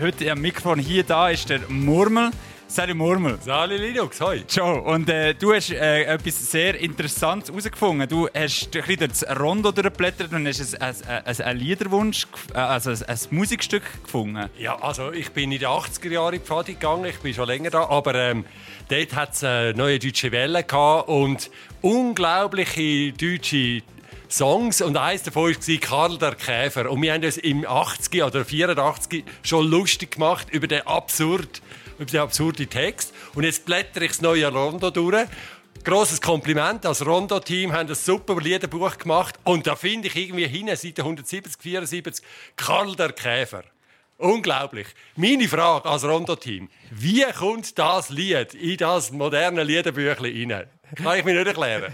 heute am Mikrofon hier da ist der Murmel. Salut Murmel. Salut Linux, hoi. Ciao. Und äh, du hast äh, etwas sehr Interessantes herausgefunden. Du hast ein bisschen das Rondo durchgeblättert und hast ein, ein, ein, ein Liederwunsch, äh, also ein, ein, Musikstück gefunden. Ja, also ich bin in den 80er Jahren in die Pfade gegangen, ich bin schon länger da, aber ähm, dort hat es eine neue deutsche Welle gehabt und unglaubliche deutsche Songs und eines davon war Karl der Käfer. Und wir haben uns im 80 oder 84 schon lustig gemacht über den absurd, über den absurden Text. Und jetzt blätter ich das neue Rondo durch. Grosses Kompliment. Als Rondo-Team haben ein super Liederbuch gemacht. Und da finde ich irgendwie hinten, Seite 170, 74, Karl der Käfer. Unglaublich. Meine Frage als Rondo-Team. Wie kommt das Lied in das moderne Liederbüchlein rein? Kann ich mir nicht erklären.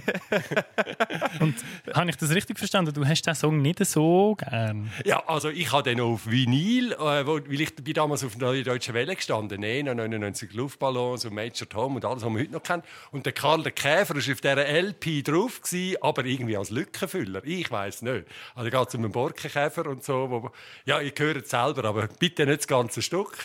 Und habe ich das richtig verstanden? Du hast diesen Song nicht so gern? Ja, also ich habe den auf Vinyl, äh, weil ich bin damals auf der Deutschen Welle gestanden. Nein, 99 Luftballons und Major Tom und alles, was man heute noch kennt. Und der Karl der Käfer war auf dieser LP drauf, gewesen, aber irgendwie als Lückenfüller. Ich weiß nicht. Also geht es um einen Borkenkäfer und so. Wo, ja, ihr hört es selber, aber bitte nicht das ganze Stück.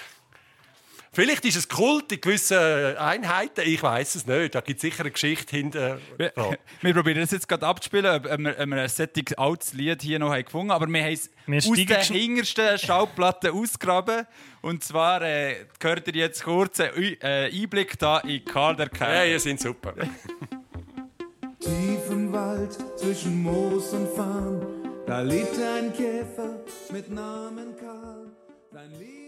Vielleicht ist es Kult in gewissen Einheiten, ich weiß es nicht. Da gibt es sicher eine Geschichte hinter. Wir, wir probieren das jetzt gerade abzuspielen, ob wir, ob wir ein solches altes Lied hier noch haben gefunden haben. Aber wir haben es aus der hintersten Schallplatte ausgraben. Und zwar äh, gehört ihr jetzt kurz einen äh, Einblick da in Karl der Kerl. Ja, ihr seid super. Tief im Wald zwischen Moos und Farn, da lebt ein Käfer mit Namen Karl. Sein Leben